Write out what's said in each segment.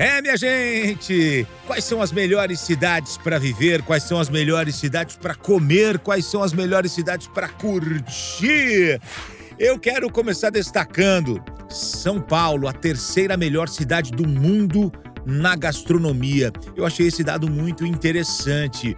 É, minha gente! Quais são as melhores cidades para viver? Quais são as melhores cidades para comer? Quais são as melhores cidades para curtir? Eu quero começar destacando São Paulo, a terceira melhor cidade do mundo na gastronomia. Eu achei esse dado muito interessante.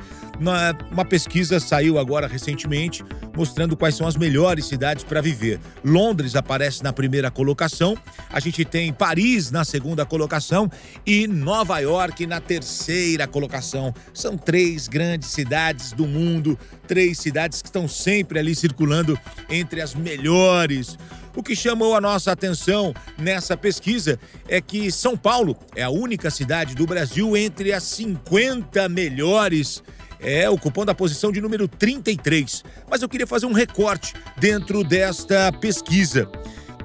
Uma, pesquisa saiu agora recentemente mostrando quais são as melhores cidades para viver. Londres aparece na primeira colocação, a gente tem Paris na segunda colocação e Nova York na terceira colocação. São três grandes cidades do mundo, três cidades que estão sempre ali circulando entre as melhores. O que chamou a nossa atenção nessa pesquisa é que São Paulo é a única cidade do Brasil entre as 50 melhores é, ocupando a posição de número 33. Mas eu queria fazer um recorte dentro desta pesquisa.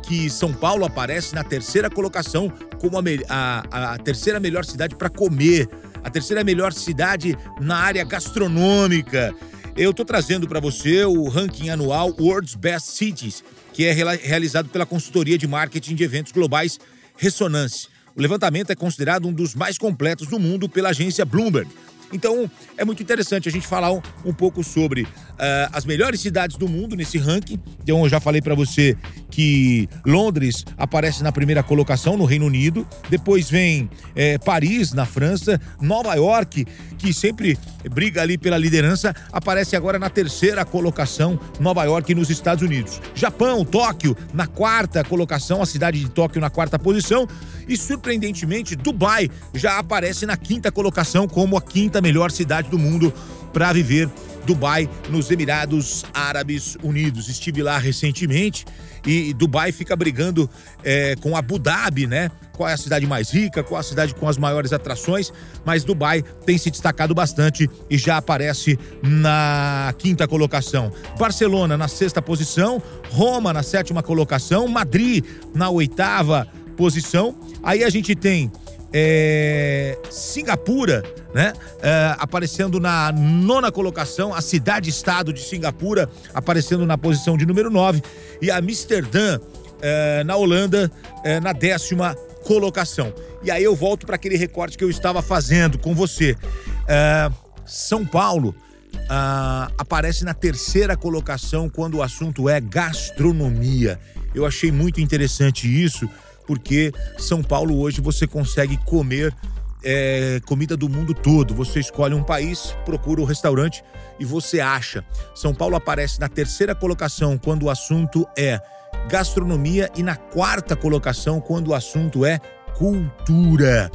Que São Paulo aparece na terceira colocação como a, a, a terceira melhor cidade para comer, a terceira melhor cidade na área gastronômica. Eu estou trazendo para você o ranking anual World's Best Cities, que é realizado pela consultoria de marketing de eventos globais Ressonance. O levantamento é considerado um dos mais completos do mundo pela agência Bloomberg. Então, é muito interessante a gente falar um, um pouco sobre uh, as melhores cidades do mundo nesse ranking. Então, eu já falei para você que Londres aparece na primeira colocação no Reino Unido. Depois vem é, Paris, na França. Nova York, que sempre briga ali pela liderança, aparece agora na terceira colocação. Nova York, nos Estados Unidos. Japão, Tóquio, na quarta colocação. A cidade de Tóquio na quarta posição. E, surpreendentemente, Dubai já aparece na quinta colocação como a quinta melhor cidade do mundo para viver. Dubai, nos Emirados Árabes Unidos. Estive lá recentemente e Dubai fica brigando é, com Abu Dhabi, né? Qual é a cidade mais rica, qual é a cidade com as maiores atrações, mas Dubai tem se destacado bastante e já aparece na quinta colocação. Barcelona na sexta posição, Roma na sétima colocação, Madrid na oitava posição. Aí a gente tem é, Singapura, né? É, aparecendo na nona colocação, a cidade-estado de Singapura aparecendo na posição de número 9 e Amsterdã é, na Holanda é, na décima colocação. E aí eu volto para aquele recorte que eu estava fazendo com você. É, São Paulo ah, aparece na terceira colocação quando o assunto é gastronomia. Eu achei muito interessante isso porque São Paulo hoje você consegue comer é, comida do mundo todo. Você escolhe um país, procura o um restaurante e você acha. São Paulo aparece na terceira colocação quando o assunto é gastronomia e na quarta colocação quando o assunto é cultura.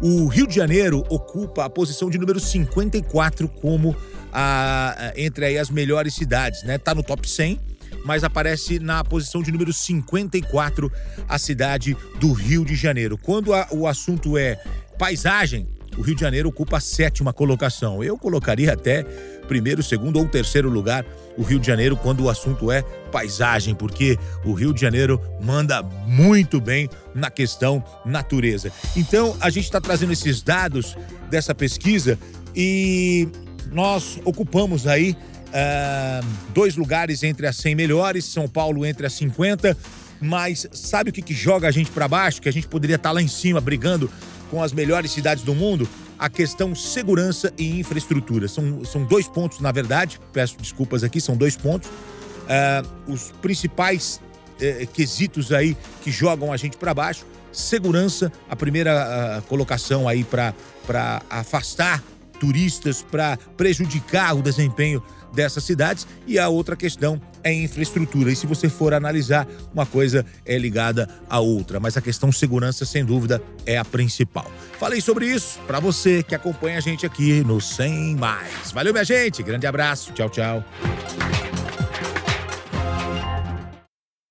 O Rio de Janeiro ocupa a posição de número 54 como a, entre as melhores cidades, né? Tá no top 100 mas aparece na posição de número 54 a cidade do Rio de Janeiro. Quando a, o assunto é paisagem, o Rio de Janeiro ocupa a sétima colocação. Eu colocaria até primeiro, segundo ou terceiro lugar o Rio de Janeiro quando o assunto é paisagem, porque o Rio de Janeiro manda muito bem na questão natureza. Então, a gente está trazendo esses dados dessa pesquisa e nós ocupamos aí Uh, dois lugares entre as 100 melhores, São Paulo entre as 50. Mas sabe o que, que joga a gente para baixo? Que a gente poderia estar tá lá em cima brigando com as melhores cidades do mundo? A questão segurança e infraestrutura. São, são dois pontos, na verdade. Peço desculpas aqui, são dois pontos. Uh, os principais uh, quesitos aí que jogam a gente para baixo. Segurança, a primeira uh, colocação aí para afastar turistas, para prejudicar o desempenho dessas cidades e a outra questão é infraestrutura. E se você for analisar, uma coisa é ligada à outra, mas a questão segurança, sem dúvida, é a principal. Falei sobre isso para você que acompanha a gente aqui no 100 Mais. Valeu, minha gente. Grande abraço. Tchau, tchau.